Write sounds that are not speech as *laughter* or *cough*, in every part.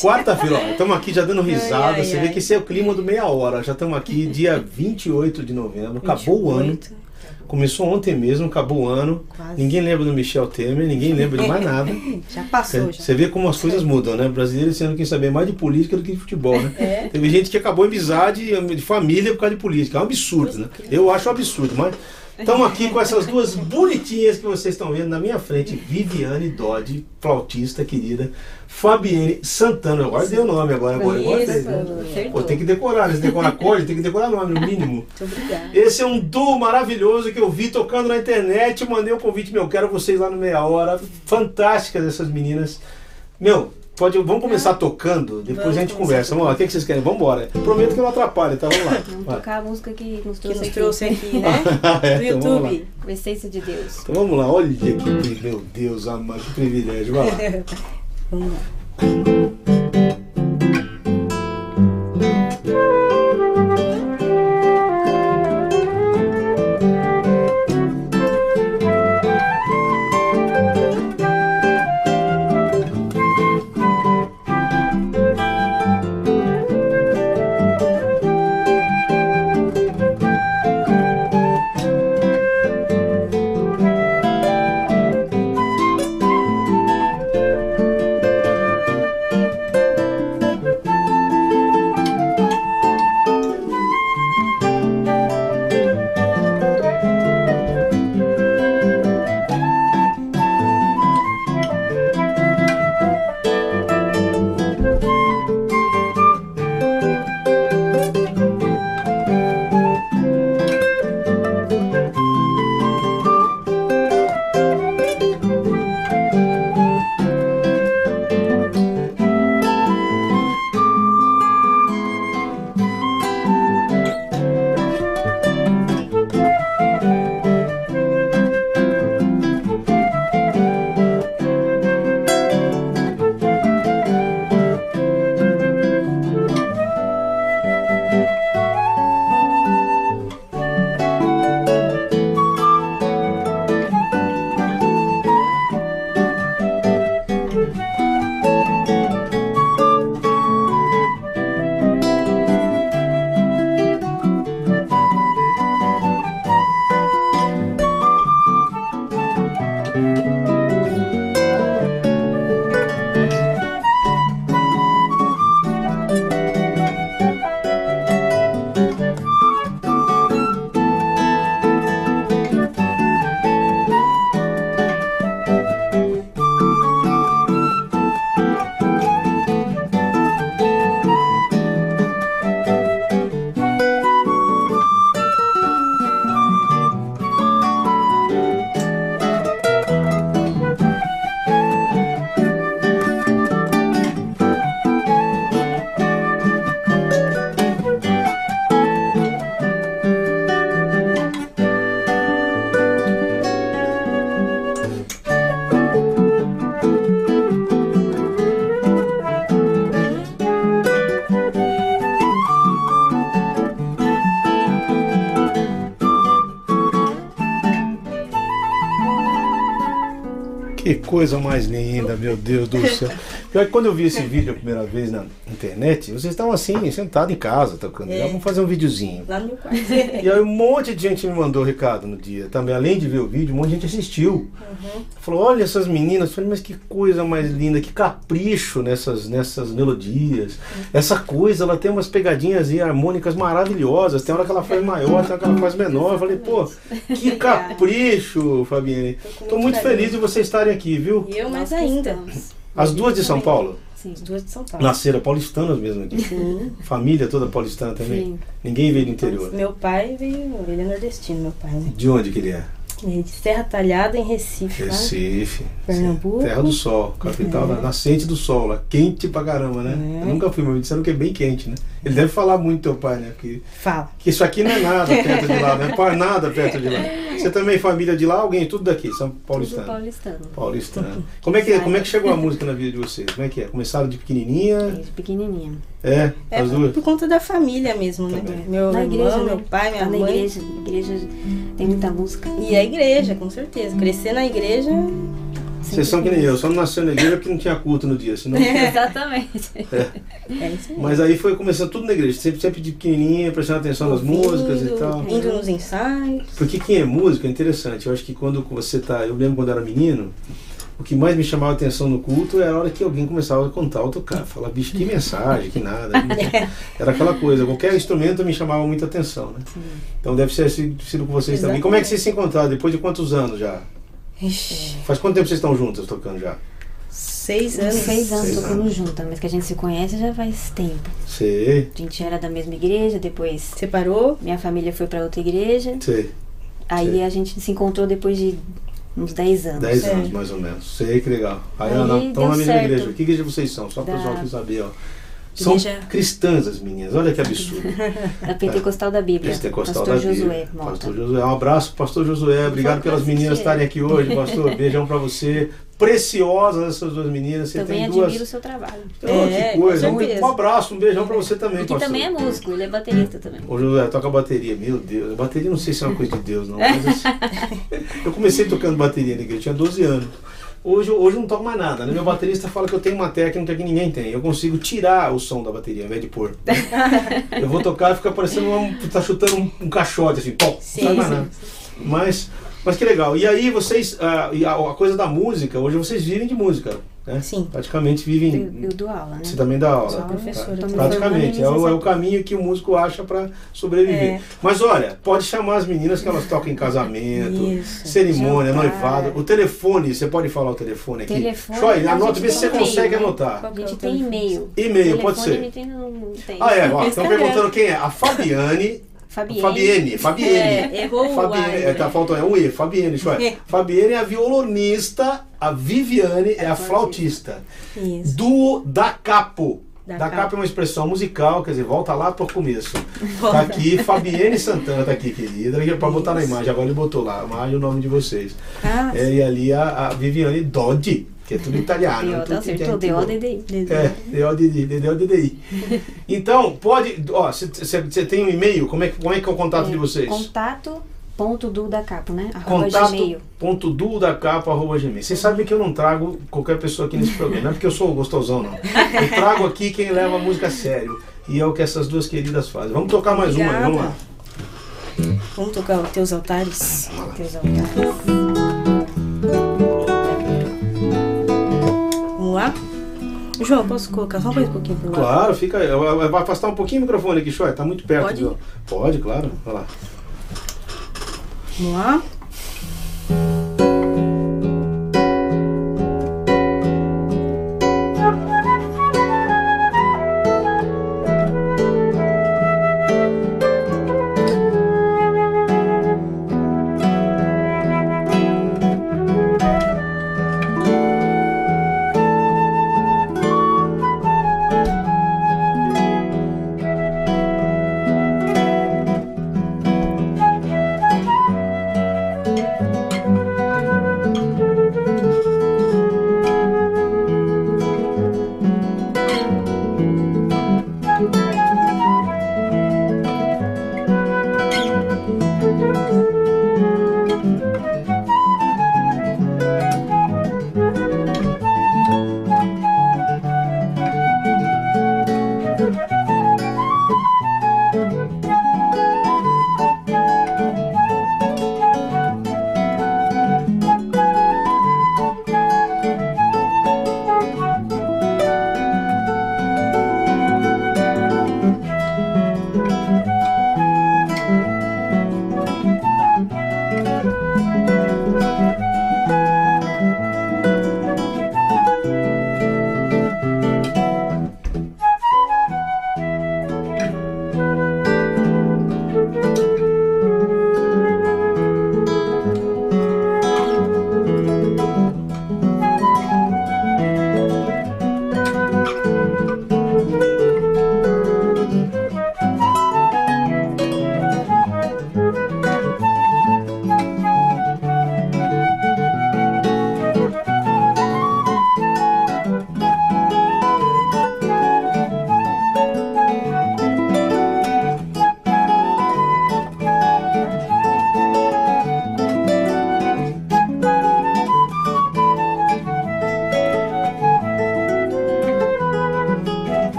Quarta-feira, estamos aqui já dando risada. Ai, ai, Você vê ai. que esse é o clima do meia hora. Já estamos aqui dia 28 de novembro. Acabou o ano. 28. Começou ontem mesmo, acabou o ano. Quase. Ninguém lembra do Michel Temer, ninguém lembra de mais nada. *laughs* Já passou, já. Você vê como as coisas mudam, né? Brasileiro sendo quem saber mais de política do que de futebol, né? Teve gente que acabou em amizade de família por causa de política. É um absurdo, né? Eu acho um absurdo, mas estamos aqui com essas duas bonitinhas que vocês estão vendo na minha frente. Viviane Dodge, flautista querida. Fabiane Santana. Eu guardei o nome agora. agora né? acertou. Pô, tem que decorar, né? Se decorar acorde, tem que decorar nome, no mínimo. Muito obrigada. Esse é um duo maravilhoso que eu vi tocando na internet. Mandei um convite, meu, quero vocês lá no Meia Hora. Fantásticas essas meninas. Meu, pode, vamos começar tocando, depois Vamos a gente conversa. Vamos lá, o que que vocês querem? Vamos embora. Prometo que eu não atrapalho, tá? Vamos lá. Vamos Vai. tocar a música que nos Que trouxe nos aqui. trouxe aqui, né? *laughs* É, Do então lá. YouTube. Com essência de Deus. Então vamos lá, olha que, meu Deus amado, que privilégio. Vai lá. *laughs* Vamos lá. Coisa mais linda, meu Deus do céu. *laughs* Pior que quando eu vi esse vídeo a primeira vez na internet, vocês estavam assim, sentados em casa, tocando. É. Vamos fazer um videozinho. Lá no meu quarto. *laughs* E aí um monte de gente me mandou recado no dia. Também, além de ver o vídeo, um monte de gente assistiu. Falou, olha essas meninas. Eu Falei, mas que coisa mais linda, que capricho nessas, nessas melodias. Essa coisa, ela tem umas pegadinhas e harmônicas maravilhosas. Tem hora que ela faz maior, tem hora que ela faz menor. Eu falei, pô, que capricho, Fabiane. Tô muito muito feliz de vocês estarem aqui, viu? E eu mais ainda. As duas de São Paulo. Sim. As duas de São Paulo. Nasceram paulistanas mesmo aqui. Sim. Família toda paulistana também. Sim. Ninguém veio do interior. Meu pai veio, ele é nordestino, meu pai, né? De onde que ele é? Ele é de Serra Talhada, em Recife, lá. Recife. Pernambuco. Terra do Sol, capital da nascente do sol, lá. Quente pra caramba, né? É. Eu nunca fui, mas me disseram que é bem quente, né? Ele deve falar muito teu pai, né? Que, Fala. que isso aqui não é nada *laughs* perto de lá, não é nada perto de lá. Você também é família de lá, alguém, tudo daqui, São Tudo Paulistano. paulistano. Paulistano. Como é, que, como é que chegou a música na vida de vocês? Como é que é? Começaram de pequenininha? Desde pequenininha. É, É as duas? por conta da família mesmo, né? Também. Meu Na irmão, igreja, meu né? pai, minha Tá na mãe. igreja. igreja tem muita música. E a igreja, com certeza. Crescer na igreja Vocês são que nem eu, só não nasceu na igreja porque não tinha culto no dia, senão... *laughs* Exatamente. É isso aí. Mas aí foi começando tudo na igreja, sempre, sempre de pequenininha, prestando atenção nas músicas e tal. Indo nos ensaios. Porque quem é músico é interessante. Eu acho que quando você tá. Eu lembro quando eu era menino, o que mais me chamava a atenção no culto era a hora que alguém começava a contar ou tocar. Falar, bicho, que mensagem, que nada. *laughs* Era aquela coisa. Qualquer instrumento me chamava muita atenção, né? Então deve ser sido, sido com vocês também. Como é que vocês se encontraram? Depois de quantos anos já? Ixi, Faz quanto tempo vocês estão juntas tocando já? seis anos. seis anos Seis tocando anos. junto, mas que a gente se conhece já faz tempo. Sei, A gente era da mesma igreja, depois Separou? minha família foi pra outra igreja. sei. Aí Sei. a gente se encontrou depois de uns 10 anos. Dez É. anos mais ou menos. Sei que legal. Aí, Aí Ana, estão na mesma certo. igreja. Que igreja vocês são? Só para o pessoal que saber, ó. São Igreja- cristãs as meninas, olha que absurdo. *laughs* Da Pentecostal da Bíblia. Pentecostal Pastor da Josué Bíblia. Mota. Pastor Josué. Um abraço, Pastor Josué. Obrigado pelas assistir. meninas estarem aqui hoje, Pastor. Beijão pra você. Preciosas essas duas meninas. Você Também tem admiro duas. o seu trabalho. Oh, É, que coisa. Um, um abraço, um beijão pra você também, E que pastor. também é músico, ele é baterista também. Ô Josué, toca bateria. Meu Deus, bateria não sei se é uma coisa de Deus, não. Mas assim, *laughs* eu comecei tocando bateria na igreja, eu tinha 12 anos. Hoje, hoje eu não toco mais nada. Né? Meu baterista fala que eu tenho uma técnica que ninguém tem. Eu consigo tirar o som da bateria ao invés de pôr. *laughs* Eu vou tocar e fica parecendo um, tá chutando um, um caixote, assim, pom, Sim, não sim, nada. Mas, mas que legal. E aí vocês, ah, a, a coisa da música, hoje vocês vivem de música, né? Sim. Praticamente Eu, vivem. eu dou aula, né? Você também dá aula. Sou professora Praticamente, é o, é o caminho que o músico acha para sobreviver. É. Mas olha, pode chamar as meninas que elas tocam em casamento, Isso. cerimônia, Jantar. noivado. O telefone, você pode falar o telefone aqui? Telefone, Joy, a anota, vê se você tem consegue né? anotar. A gente tem e-mail. E-mail, pode ser. a gente não, não tem. Ah, é, ó, *laughs* estão perguntando quem é. A Fabiane. Fabienne. Fabienne, Fabienne. É, errou o Fabienne, A, é, tá né? faltando é um E, Fabienne. É. *laughs* Fabienne é a violonista, a Viviane é a flautista. Isso. Duo da Capo. Da, Da Capo Capo. é uma expressão musical, quer dizer, volta lá pro começo. *laughs* Tá aqui, Fabienne Santana tá aqui, querida. Pra botar na imagem, agora ele botou lá, a imagem o nome de vocês. Ah, É, e ali a, a Viviane Doddi, que é tudo italiano. Tudo acertou. DDI. É, D-O-D-D, D-O-D-D-I. *laughs* Então, pode. Ó, você tem um e-mail? Como é, que- como é que é o contato de vocês? Contato ponto do da capo, né? Arroba Contato gmail. ponto duldacapa.gmail. Vocês sabem que eu não trago qualquer pessoa aqui nesse programa, não é porque eu sou gostosão, não. Eu *laughs* trago aqui quem leva a música a sério. E é o que essas duas queridas fazem. Vamos tocar mais uma, Obrigada. vamos lá. vamos tocar os teus altares. Teus altares. Vamos lá? João, posso colocar só mais um pouquinho pro lado? Claro, fica aí. Vai afastar um pouquinho o microfone aqui, Shoy. Tá muito perto. Pode? viu? Pode, claro. Vai lá. Vamos lá?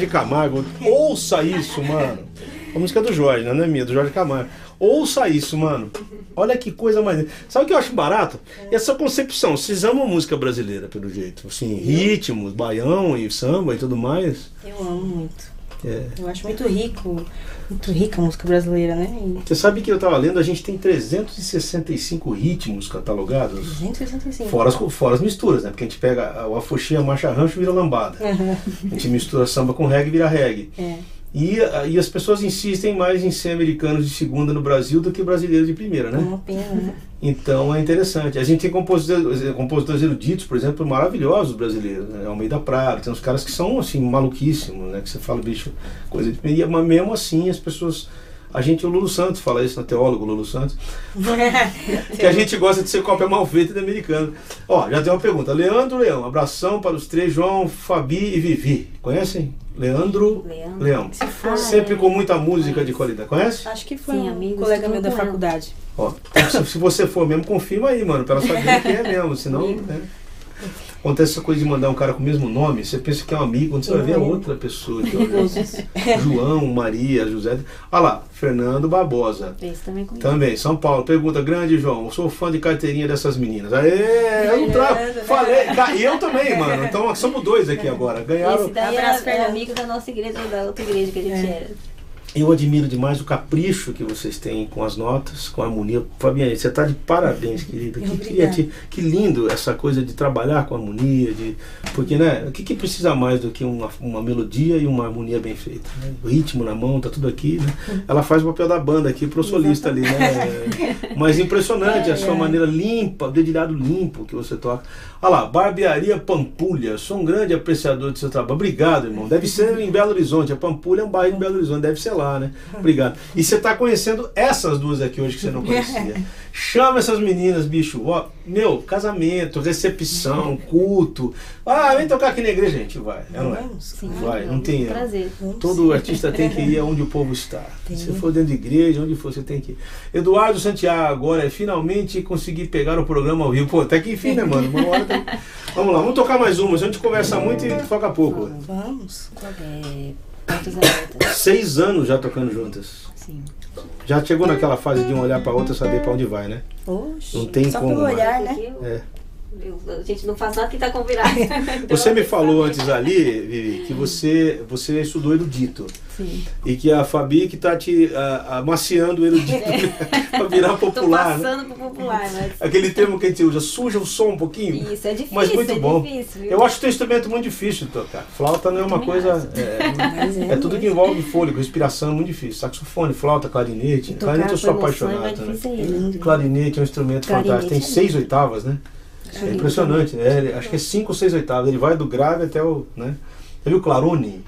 Jorge Camargo, ouça isso, mano. A música do Jorge, né? não é minha, é do Jorge Camargo. Ouça isso, mano. Olha que coisa mais. Sabe o que eu acho barato? Essa concepção. Vocês amam música brasileira, pelo jeito. Assim, ritmos, baião e samba e tudo mais. Eu amo muito. É. Eu acho muito rico, muito rica a música brasileira, né? E Você sabe que eu tava lendo, a gente tem 365 ritmos catalogados. 265. Fora as, fora as misturas, né? Porque a gente pega o afoxê, a marcha rancho vira lambada. *laughs* A gente mistura samba com reggae e vira reggae. É. E, e as pessoas insistem mais em ser americanos de segunda no Brasil do que brasileiros de primeira, né? Uma pena, né? Então é interessante. A gente tem compositores, compositores eruditos, por exemplo, maravilhosos brasileiros. Né? Almeida Prado, tem uns caras que são assim, maluquíssimos, né? Que você fala, bicho, coisa de. E, mas mesmo assim as pessoas. A gente, o Lulu Santos fala isso, né? teólogo Lulu Santos, *laughs* que a gente gosta de ser cópia mal feita de americano. Ó, já tem uma pergunta. Leandro Leão, abração para os três, João, Fabi e Vivi. Conhecem? Leandro Leandro. Leão. Ah, Sempre é. com muita música de qualidade. Conhece? Acho que foi Sim, um amigos, colega meu da faculdade. Ó, se, se você for mesmo, confirma aí, mano, pra ela saber que é mesmo, senão. *laughs* Né? Acontece essa coisa de mandar um cara com o mesmo nome, você pensa que é um amigo, quando você vai ver é outra pessoa. que é o- João, Maria, José. Olha lá, Fernando Barbosa. Esse também conheço. Também, São Paulo. Pergunta grande, João. Eu sou fã de carteirinha dessas meninas. Aê, eu não trago. Fernando, Falei. Ca- E eu também, mano. Então somos dois aqui *laughs* agora. Ganharam. Esse daí Abraço, era Fernando. amigo da nossa igreja, da outra igreja que a gente É. era. Eu admiro demais o capricho que vocês têm com as notas, com a harmonia. Fabiane, você está de parabéns, querida. Que, Obrigada. criati- que lindo essa coisa de trabalhar com harmonia, de porque né, o que, que precisa mais do que uma, uma melodia e uma harmonia bem feita? né? O ritmo na mão, tá tudo aqui, né? Ela faz o papel da banda aqui pro solista ali, né? Mas impressionante a sua maneira limpa, o dedilhado limpo que você toca. Olha lá, Barbearia Pampulha, sou um grande apreciador do seu trabalho. Obrigado, irmão. Deve ser em Belo Horizonte. A Pampulha é um bairro em Belo Horizonte, deve ser lá, né? Obrigado. E você está conhecendo essas duas aqui hoje que você não conhecia. *laughs* Chama essas meninas, bicho. Ó, meu, casamento, recepção, culto. Ah, vem tocar aqui na igreja, gente. Vai. É, não é? Vamos. Sim, Vai, não tem erro. Prazer. Todo artista tem que ir aonde o povo está. Tem. Se for dentro de igreja, onde for, você tem que ir. Eduardo Santiago, agora é finalmente conseguir pegar o programa ao vivo. Pô, até que enfim, né, mano? Uma hora tem- *laughs* Vamos lá, vamos tocar mais uma. A gente conversa muito e toca pouco. Vamos. É, abertas. Seis anos já tocando juntas. Sim. Já chegou naquela fase de um olhar pra outra e saber pra onde vai, né? Oxe. Não tem Só como, pelo olhar, né? É. eu- a gente não faz nada que tá combinado. *laughs* Você me falou antes ali, Vivi, que você, você estudou erudito. Sim. E que a Fabi que tá te ah, amaciando o erudito *laughs* pra virar Tô popular, né? passando pro popular, mas. Aquele termo que a gente usa, suja o som um pouquinho. Isso, é difícil. Mas muito é bom. difícil? Eu acho teu instrumento muito difícil de tocar. Flauta não é uma coisa. É, *laughs* Mas é tudo que envolve fôlego, respiração, é muito difícil. Saxofone, flauta, clarinete. Clarinete eu sou é apaixonado. É lindo. Clarinete é um instrumento Clarinete fantástico. Tem é lindo. seis oitavas, né? É impressionante. Ele- acho que é cinco ou seis oitavas. Ele vai do grave até o. Né? Já viu o clarone?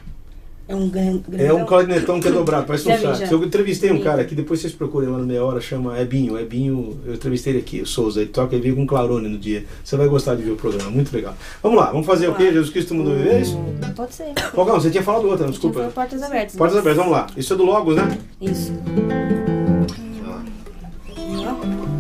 É um grande. É um clarinetão que é dobrado, parece *coughs* um sax. Eu entrevistei um cara aqui, depois vocês procurem lá no Meia Hora, chama Ebinho. Ebinho, eu entrevistei ele aqui, o Souza. Ele toca, ele veio com clarone no dia. Você vai gostar de ver o programa, muito legal. Vamos lá, vamos fazer o quê? Jesus Cristo mandou viver? É isso? Pode ser. Fogão, você tinha falado outra, Tinha desculpa. falado portas abertas. Portas abertas, vamos lá. Isso é do Logos, né? Isso. Vamos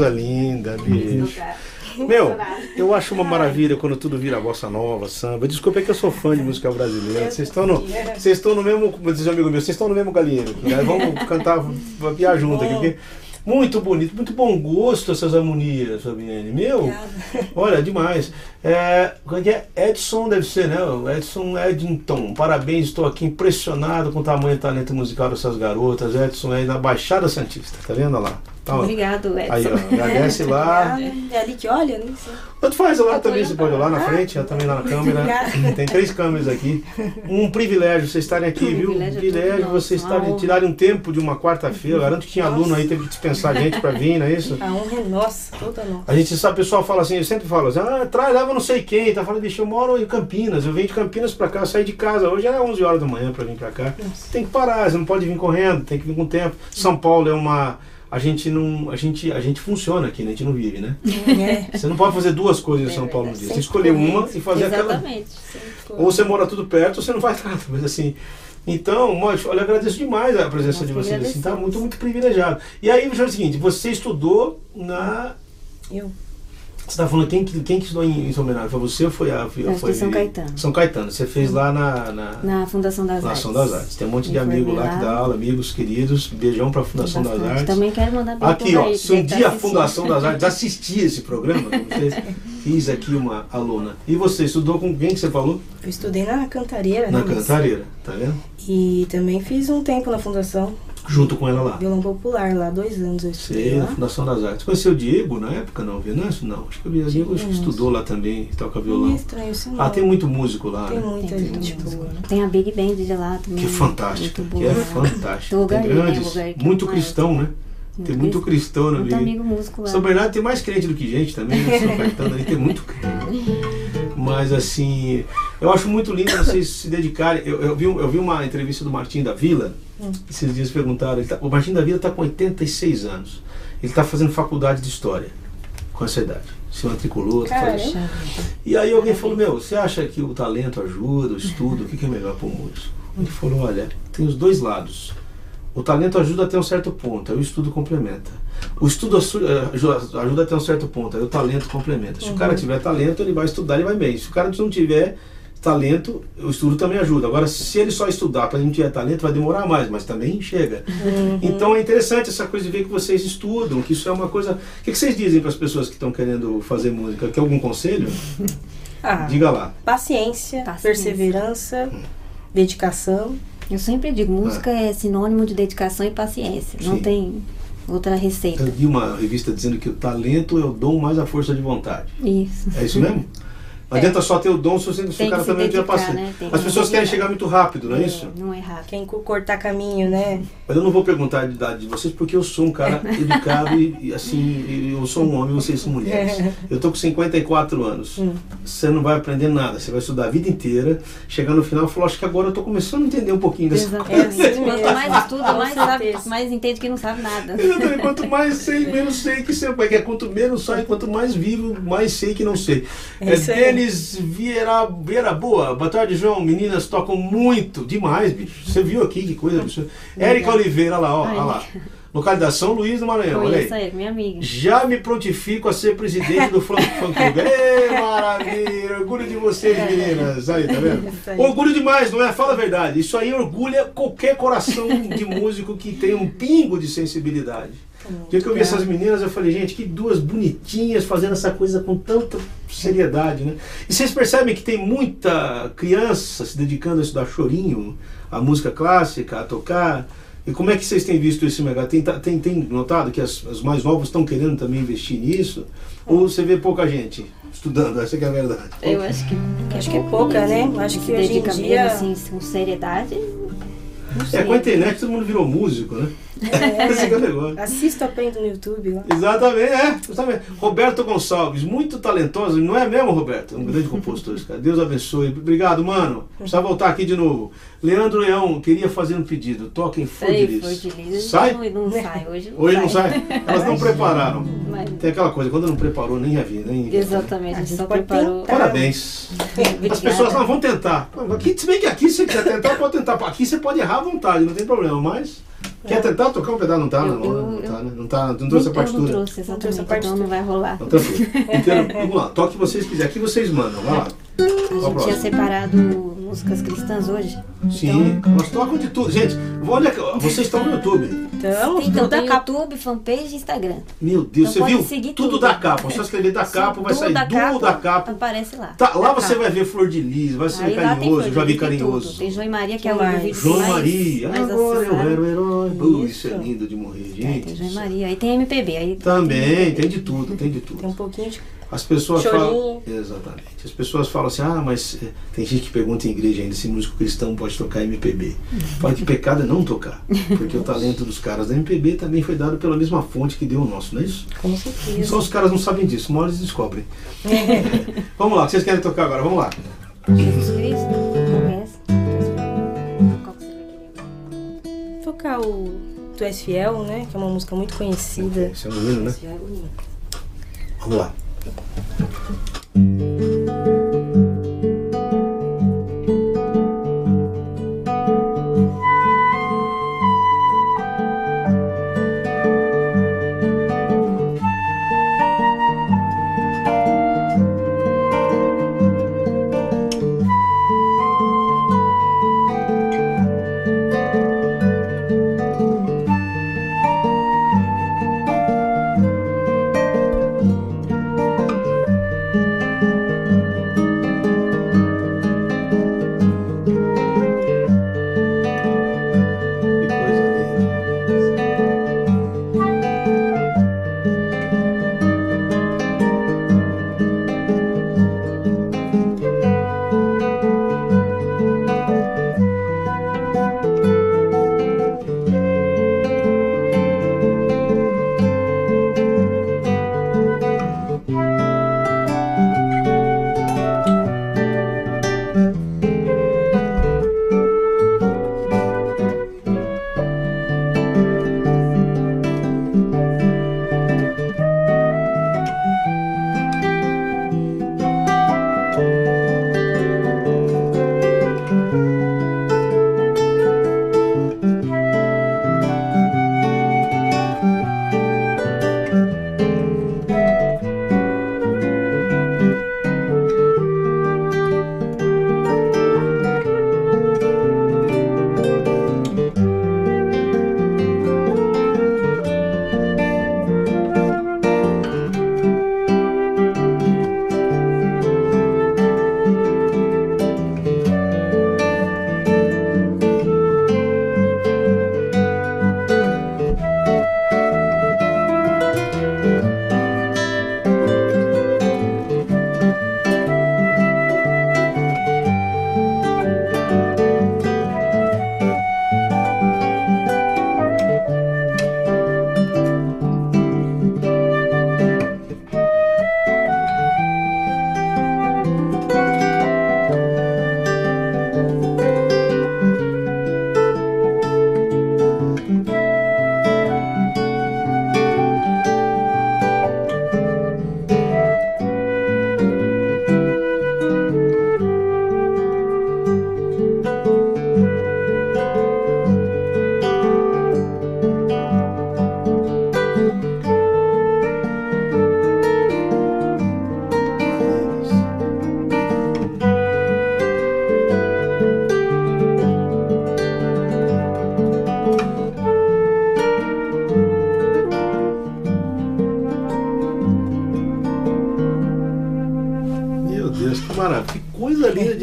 coisa linda, bicho. Meu, *laughs* eu acho uma maravilha quando tudo vira bossa nova, samba. Desculpa é que eu sou fã de música brasileira. Vocês estão no, vocês estão no mesmo, como diz um amigo meu, vocês estão no mesmo galinheiro. Né? Vamos *laughs* cantar, vapiar junto aqui. Porque muito bonito, muito bom gosto essas harmonias, Fabiane. Meu, olha, demais. É, é é? Edson deve ser, né? O Edson Eddington. Parabéns, estou aqui impressionado com o tamanho e talento musical dessas garotas. Edson é da Baixada Santista, tá vendo lá? Tá. Obrigado, Edson. Aí, ó, agradece lá. É ali que olha, né? Tanto faz lá Eu tô também, você pode olhar pra na lá. frente, já também lá na câmera. Tem três câmeras aqui. Um privilégio vocês estarem aqui, Um viu? privilégio é Privilégio nosso, vocês estarem, tirarem um tempo de uma quarta-feira. Garanto que tinha aluno aí, teve que dispensar gente pra vir, não é isso? A honra é nossa, toda nossa. A gente sabe, o pessoal fala assim, eu sempre falo assim, ah, traz, leva não sei quem, tá falando, bicho, eu moro em Campinas, eu venho de Campinas pra cá, saí de casa, hoje é 11 horas da manhã pra vir pra cá. Tem que parar, você não pode vir correndo, tem que vir com tempo. São Paulo é uma, a gente não, a gente, a gente funciona aqui, né? a gente não vive, né? É. Você não pode fazer duas coisas em São Paulo no dia, você escolher uma e fazer aquela... Exatamente. Ou você mora tudo perto, ou você não faz nada, mas assim... Então, Mocho, olha, eu agradeço demais a presença Nós de vocês, assim, tá muito, muito privilegiado. E aí, é o seguinte, você estudou na Eu. Você estava falando quem, que- quem que estudou em, em São Bernardo? Foi você ou foi a. Foi, Acho que foi São Caetano. São Caetano. Você fez lá na, na, Na Fundação das na Artes. Ação das Artes. Tem um monte de amigos lá que dá aula, amigos queridos. Beijão pra Fundação das. Artes. Também quero mandar beijo Aqui, ó, se um tá dia a. Fundação das Artes assistir esse programa, vocês, *laughs* fiz aqui uma aluna. E você estudou com quem que você falou? Eu estudei na Cantareira, Na né? Cantareira, tá vendo? E também fiz um tempo na Fundação Junto com ela lá. Violão Popular, lá dois anos eu estudei Sei, na lá. Fundação das Artes. Conheceu o Diego na época, não? Venâncio? Não. Acho que o Diego acho que estudou lá também, toca Não é violão. estranho isso não. Ah, tem muito músico lá, Tem né? muita Tem gente muito boa. né? Tem a Big Band de lá também. Que é fantástica, Muito que é. Do Tem grandes, Lugar muito é cristão, né? Tem muito cristão na Muito vida. amigo músico lá. São Bernardo tem mais crente do que gente também, né? São Caetano ali tem muito crente. *laughs* Mas assim, eu acho muito lindo vocês se dedicarem. Eu, eu vi, eu vi uma entrevista do Martim da Vila, esses dias perguntaram, tá- o Martim da Vila está com 86 anos. Ele está fazendo faculdade de História com essa idade. Se matriculou, tá e aí alguém falou, meu, você acha que o talento ajuda, o estudo, o que que é melhor para o músico? Ele falou, olha, tem os dois lados. O talento ajuda até um certo ponto, aí o estudo complementa. O estudo eh, ajuda até um certo ponto, aí o talento complementa. Se o cara tiver talento, ele vai estudar, ele vai bem. Se o cara não tiver talento, o estudo também ajuda. Agora, se ele só estudar para não tiver talento, vai demorar mais, mas também chega. Então é interessante essa coisa de ver que vocês estudam, que isso é uma coisa. O que que vocês dizem para as pessoas que estão querendo fazer música? Quer algum conselho? *laughs* Ah, Diga lá. paciência, Paciência. perseverança, dedicação. Eu sempre digo, música é sinônimo de dedicação e paciência. Não Sim. tem outra receita. Eu vi uma revista dizendo que o talento é o dom mais a força de vontade. Isso. É isso mesmo? *laughs* Não adianta só ter o dom se, você, se o cara também não tiver dedicar, paciência. né? Tem As pessoas querem dedicar. chegar muito rápido, não é isso? Não é rápido. Quem co- cortar caminho, né? Mas eu não vou perguntar a idade de vocês porque eu sou um cara *laughs* educado e, e, assim, eu sou um homem e vocês são mulheres. *laughs* Eu tô com 54 anos. Você não vai aprender nada, você vai estudar a vida inteira. Chegar no final e falar, acho que agora eu tô começando a entender um pouquinho dessa Exatamente. É assim mesmo. Quanto mais estuda, mais sabe, mais entende que não sabe nada. Exatamente. Quanto mais sei, *laughs* menos sei que sei. Porque quanto menos sai, quanto mais vivo, mais sei que não sei. É É, aí. Denis Vieira, Vieira Boa. Boa tarde, João. Meninas tocam muito. Demais, bicho. Você viu aqui que coisa absurda. Érica Oliveira, lá, ó. Olha lá. Localidade São Luís do Maranhão. Olha aí. ele, minha amiga. Já me prontifico a ser presidente do Funk Funk Club. *laughs* Ê, maravilha! Orgulho de vocês, meninas. Aí, tá vendo? Aí. Orgulho demais, não é? Fala a verdade. Isso aí orgulha qualquer coração de músico que tem um pingo de sensibilidade. O dia que eu vi essas meninas, eu falei, gente, que duas bonitinhas fazendo essa coisa com tanta seriedade, né? E vocês percebem que tem muita criança se dedicando a estudar chorinho, a música clássica, a tocar. E como é que vocês têm visto esse mercado? Tem, tem, tem notado que as, as mais novas estão querendo também investir nisso? Ou você vê pouca gente estudando? Essa que é a verdade. Eu acho que, Acho que é pouca, né? Acho que hoje em dia. mesmo, assim, com seriedade. Não sei. É, com a internet todo mundo virou músico, né? É o negócio. Assisto, aprendo no YouTube lá. Exatamente, é. Justamente. Roberto Gonçalves, muito talentoso, não é mesmo, Roberto? Um grande compositor, esse cara. Deus abençoe. Obrigado, mano. Precisa voltar aqui de novo. Leandro Leão, queria fazer um pedido. Toquem Flor de Sei, Lis. foi de lis. Sai? Não, não sai. Hoje não *laughs* Hoje sai. não sai? Elas não prepararam. Mas- Tem aquela coisa, quando não preparou, nem havia. Nem... exatamente, a gente só preparou. tentar. Parabéns. Obrigada. As pessoas não vão tentar. Aqui, se bem que aqui, se você quiser tentar, pode tentar. Aqui você pode errar à vontade, não tem problema, mas Quer tentar tocar um pedaço? Não tá, Eu- não, eu- não tá, né? Não tá, não trouxe a eu não partitura. trouxe, Não trouxe a. Então partitura. não vai rolar. Então. *laughs* Então, vamos lá, toque o que vocês quiserem. Aqui vocês mandam, vai lá. A Qual gente tinha separado músicas cristãs hoje. Sim, Então, nós tocamos de tudo. Gente, olha, vocês estão no YouTube. Então, então tudo da tem capa. YouTube, fanpage e Instagram. Meu Deus, Então você viu? Tudo, tudo. da capa. Só escrever da capa, vai sair da do da capa. Aparece lá. Tá, lá Da você capa. vai ver Flor de Lis, vai ser Aí tem carinhoso, vi tem carinhoso. tudo. Tem João e Maria, que Que é o mais? vídeo João mais, Maria, mais agora eu era o herói. Pô, isso é Isso. lindo de morrer, É, gente. tem João e Maria. Aí tem MPB. Aí Também, tem de tudo, tem de Tem um tudo. pouquinho de. As pessoas Chorinho. falam. Exatamente. As pessoas falam assim: ah, mas eh, tem gente que pergunta em igreja ainda se músico cristão pode tocar MPB. Fala que pecado é não tocar. Porque o talento dos caras da MPB também foi dado pela mesma fonte que deu o nosso, não é isso? Com certeza. Só os caras não sabem disso, uma hora eles descobrem. É. *laughs* Vamos lá, o que vocês querem tocar agora? Vamos lá. Jesus Cristo. Tocar o Tu És Fiel, né? Que é uma música muito conhecida. Esse é um menino, né? É. Vamos lá.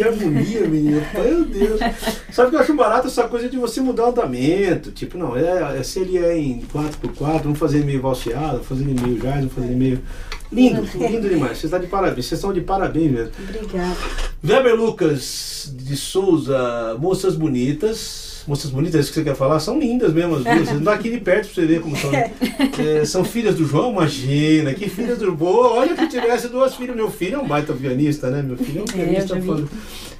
Harmonia, menino. Meu Deus. Sabe o que eu acho barato essa coisa de você mudar o andamento. Tipo, não, é, é- se ele é em 4x4, vamos fazer meio valseado, vamos fazer meio jazz, vamos fazer meio. Lindo, lindo demais. Você está de parabéns. Vocês estão de parabéns mesmo. Obrigada. Weber Lucas de Souza, moças bonitas. Moças bonitas, é isso que você quer falar? São lindas mesmo as duas. *laughs* Você não tá aqui de perto pra você ver como são. né? É, são filhas do João, imagina. Que filhas do Boa. Olha que tivesse duas filhas. Meu filho é um baita pianista, né? Meu filho é um pianista. já vi. foda.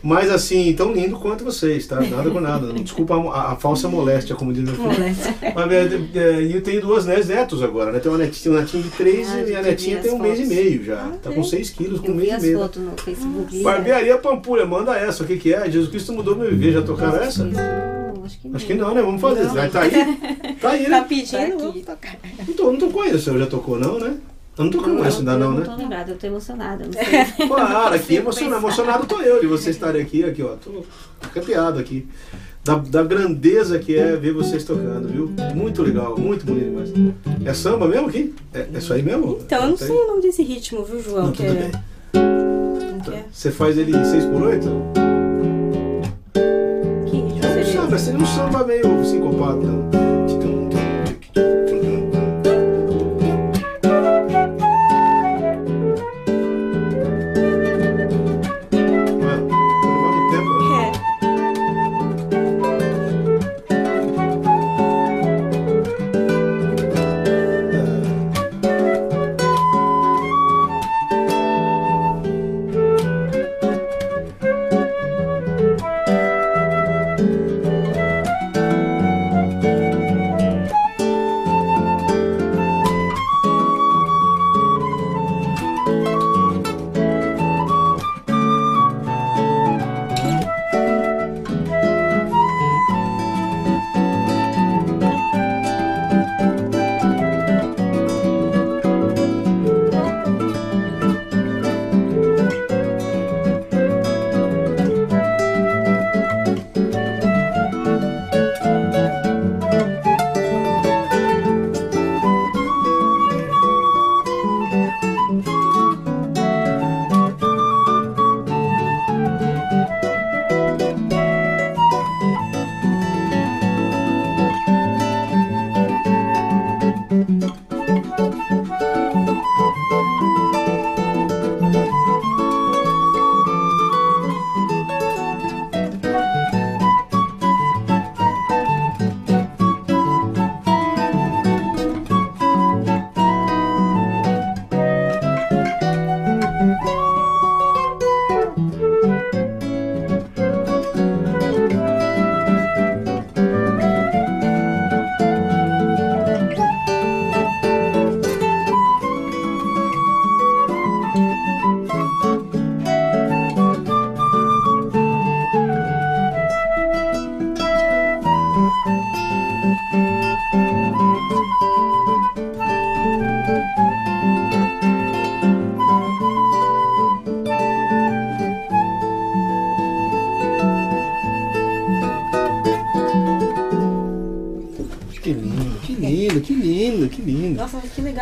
Mas assim, tão lindo quanto vocês, tá? Nada com nada. Desculpa a, a falsa moléstia, como diz meu filho. Moléstia. Mas é, é, e eu tenho duas netos agora, né? Tem uma netinha, um netinho de três Ah, e a netinha tem um mês e fotos. meio já. Ah, tá com seis quilos, com um mês e meio. fotos no Facebook. Barbearia Pampulha, manda essa. O que, que é? Jesus Cristo mudou meu viver. Já tocaram essa? Não, acho que não. Acho que não, né? Vamos fazer. Não. Vai tá aí? Tá aí, *laughs* Tá né? pedindo, Tá aqui. tocar. Não, tô, não tocou ainda, o senhor já tocou não, né? Eu não tocou essa ainda não, eu né? não tô lembrada, eu tô emocionada. Não sei. *laughs* Claro, aqui Consigo emocionado, emocionado tô eu de vocês estarem aqui, aqui, ó. Tô arrepiado aqui. Da, da grandeza que é ver vocês tocando, viu? Muito legal, muito bonito demais. É samba mesmo aqui? É, é isso aí mesmo? Então, eu não Tem? sei o nome desse ritmo, viu, João? Não, tudo é... bem. É? Você faz ele 6 por 8 Que ritmo Um seria um samba meio sincopado. Vai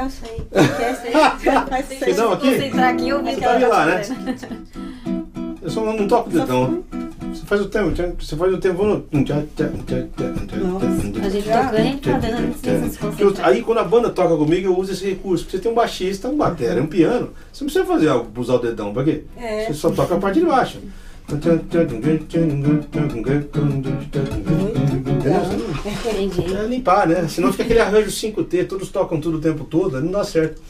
Nossa, *laughs* isso aí. Isso aí? Não, aqui? concentrar aqui eu vi que tá ela lá, *laughs* né? Eu só não toco o dedão. Você faz o tempo, você faz o tempo. vamos no- A gente tocando, a gente tá dando. Aí quando a banda toca comigo, eu uso esse recurso. Porque você tem um baixista, um batera, um piano. Você não precisa fazer algo pra usar o dedão, pra quê? É. Você só toca a parte de baixo. Entendi. É limpar, né? Senão fica aquele arranjo 5T, todos tocam tudo o tempo todo, não dá certo.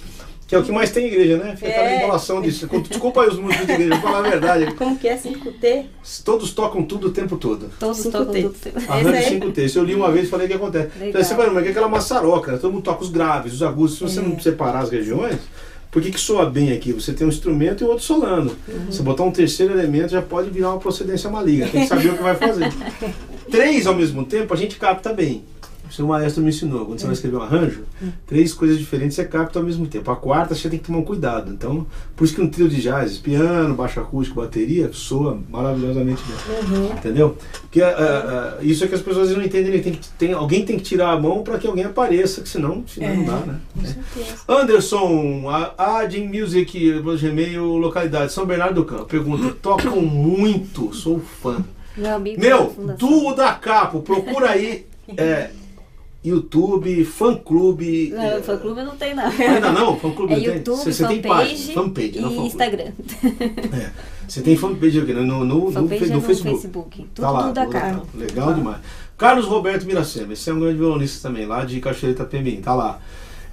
Que é o que mais tem em igreja, né? Fica aquela É. enrolação disso. Desculpa aí os músicos de igreja, vou falar a verdade. Como que é 5T? Todos tocam tudo o tempo todo. Todos Cinco tocam T. tudo. tempo. Arranjo Esse aí? 5T. Isso eu li uma vez e falei o que acontece. Legal. Falei, você vai, mas é aquela maçaroca, né? todo mundo toca os graves, os agudos. Se você não separar as regiões, por que, que soa bem aqui? Você tem um instrumento e o outro solando. Se botar um terceiro elemento, já pode virar uma procedência maligna. Tem que saber o que vai fazer. *laughs* Três ao mesmo tempo, a gente capta bem. O maestro me ensinou. Quando você vai escrever um arranjo, três coisas diferentes você capta ao mesmo tempo. A quarta você tem que tomar um cuidado. Então, por isso que um trio de jazz, piano, baixo acústico, bateria, soa maravilhosamente bem. Entendeu? Porque ah, ah, isso é que as pessoas não entendem. Ele tem que, tem, alguém tem que tirar a mão para que alguém apareça, que senão, senão não dá, né? Com certeza. Anderson, a Adin Music, Gmail, localidade, São Bernardo do Campo. Pergunta, tocam muito, sou fã. Meu amigo da Meu, fundação. duo da Capo, procura aí. É, YouTube, fã clube. Não, fã clube não tem não. Ainda não? Fã clube É não tem? YouTube, Você- você tem fanpage, página, fanpage, não fã e. Instagram. É. Você tem fanpage aqui no, no, no, Fanpage fe- é no no Facebook. Facebook. Tudo Tá lá, tudo da. Capo. Legal demais. Carlos Roberto Miracema, esse é um grande violonista também, lá de Cachoeira Itapemirim, tá lá.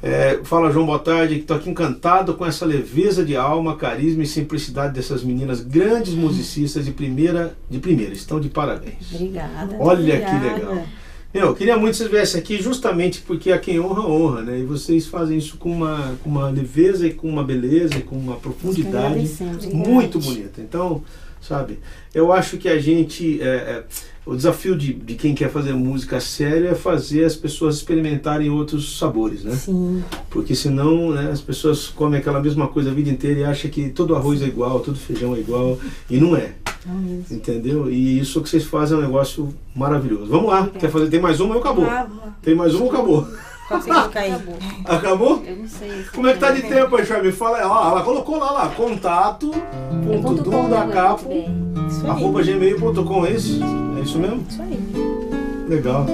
É, fala João, boa tarde, que tô aqui encantado com essa leveza de alma, carisma e simplicidade dessas meninas, grandes musicistas de primeira, de primeira, estão de parabéns. Obrigada. Olha que Obrigada. legal. Eu queria muito que vocês viessem aqui justamente porque a quem honra, honra, né? E vocês fazem isso com uma, com uma leveza e com uma beleza e com uma profundidade muito bonita. Então, sabe, eu acho que a gente. é, é, o desafio de, de quem quer fazer música séria é fazer as pessoas experimentarem outros sabores, né? Sim. Porque senão né, as pessoas comem aquela mesma coisa a vida inteira e acham que todo arroz é igual, todo feijão é igual. E não é. Mesmo. Entendeu? E isso que vocês fazem é um negócio maravilhoso. Vamos lá, quer fazer? Tem mais uma ou acabou? Ah. Tem mais uma ou acabou? Colocar *laughs* aí? Acabou. Acabou? Eu não sei. Como é que tá de tempo aí, Charme? Fala aí. Ó, ela colocou lá, lá, contato, ponto do da capo, arroba gmail.com, é isso? É isso mesmo? Isso aí. Legal.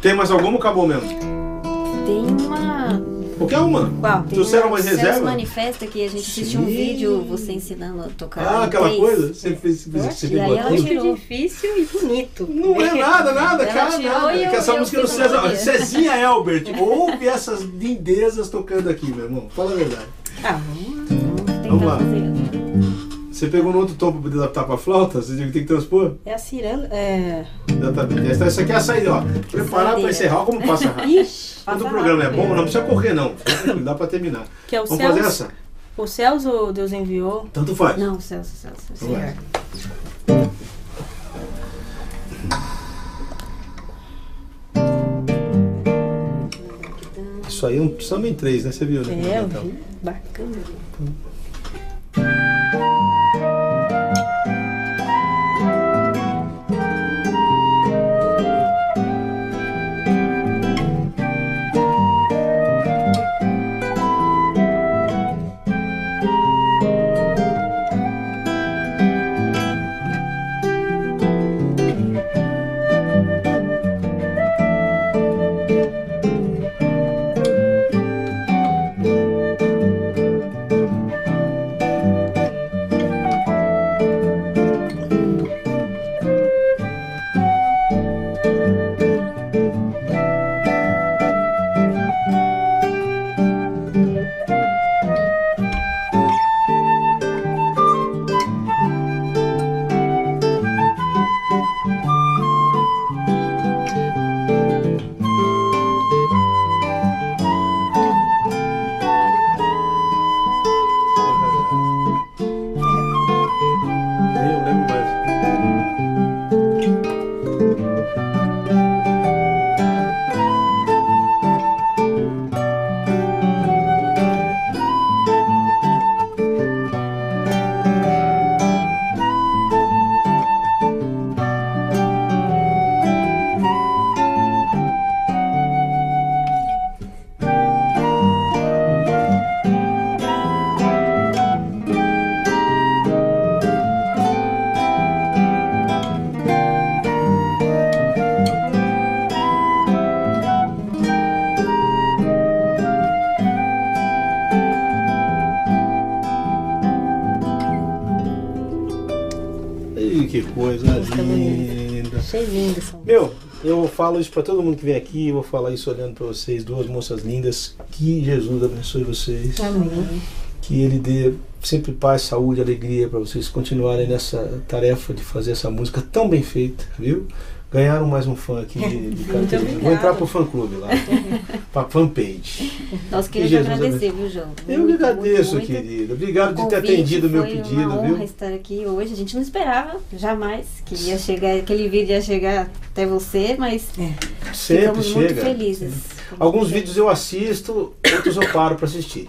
Tem mais alguma ou acabou mesmo? Tem uma. Qualquer uma. Qual? Trouxeram uma reserva? Manifesta que a gente assistiu um vídeo você ensinando a tocar. Ah, aquela três. coisa? Você fez, você Oxe, pegou aí ela tirou. difícil e bonito. Não é nada, nada, Ela cara, tirou nada. e eu- que essa eu música do César. Cezinha *laughs* Elbert, ouve essas lindezas tocando aqui, meu irmão. Fala a verdade. Ah, vamos lá. Vamos tentar Vamos lá. fazer. Você pegou no outro tom pra poder adaptar pra flauta? Você tem que transpor? É a ciranda. É. Exatamente. Essa, essa aqui é a saída, ó. Preparar pra encerrar, como passa *laughs* rápido. Quando o programa é bom, não precisa correr, não. Dá pra terminar. Que é o Vamos Celso. fazer essa? O Celso Deus enviou? Tanto faz. Não, Celso, Celso. Celso. Vamos lá. Isso aí é um samba em três, né? Você viu, né? É, eu Então. vi. Bacana. Nem Ih, que coisa Música linda. Achei lindo essa. Meu, eu falo isso pra todo mundo que vem aqui, eu vou falar isso olhando pra vocês, duas moças lindas. Que Jesus abençoe vocês. Amém. Que Ele dê sempre paz, saúde, alegria pra vocês continuarem nessa tarefa de fazer essa música tão bem feita, viu? Ganharam mais um fã aqui de, *laughs* de carteira. Vou entrar pro fã clube lá, *laughs* pra fanpage. Nós Que queríamos Jesus agradecer, viu, João? Eu que Muito, agradeço, muito, muito. querida. Obrigado de ter atendido o meu foi pedido, uma honra viu? estar aqui hoje. A gente não esperava, jamais, que ia chegar, aquele vídeo ia chegar até você, mas Sempre ficamos muito chega. felizes. Alguns vídeos eu assisto, outros eu paro pra assistir.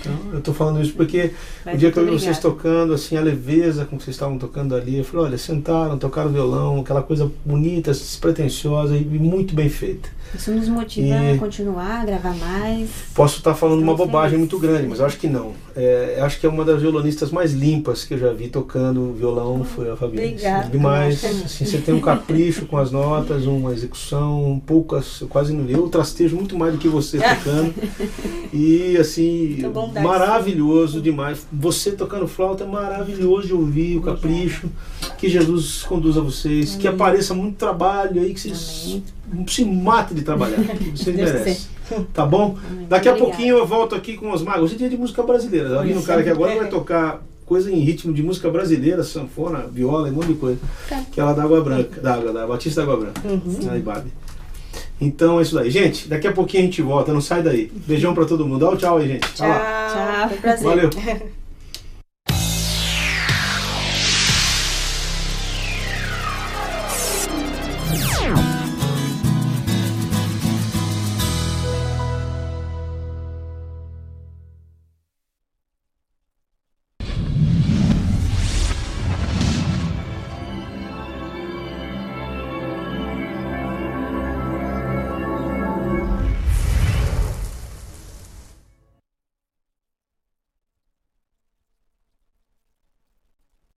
Então, eu tô falando isso porque Mas o dia que eu vi vocês tocando, assim, a leveza com que vocês estavam tocando ali, eu falei, olha, sentaram, tocaram violão, aquela coisa bonita, despretensiosa e muito bem feita. Isso nos motiva E- a continuar, a gravar mais. Posso estar falando uma bobagem muito grande, mas acho que não. É, acho que é uma das violonistas mais limpas que eu já vi tocando violão, foi a Fabiana. Obrigada. Demais. Assim, você tem um capricho com as notas, uma execução, poucas, quase não. Eu trastejo muito mais do que você *laughs* tocando. E assim, maravilhoso demais. Você tocando flauta é maravilhoso de ouvir, o capricho. Que Jesus conduza vocês, que apareça muito trabalho aí, que vocês Amém. Se matem de trabalhar. *laughs* Vocês Deus merecem. Tá bom? Daqui a pouquinho eu volto aqui com os magos. Hoje é dia de música brasileira. Vindo um cara que agora vai tocar coisa em ritmo de música brasileira, sanfona, viola, um monte de coisa. Tá. Que ela é da Água Branca, da Água, da Batista da Água Branca, Uhum. Ibabe. Então é isso daí. Gente, daqui a pouquinho a gente volta, não sai daí. Beijão pra todo mundo. Dá o tchau aí, gente. Tchau. Tchau. Prazer. Valeu. *laughs*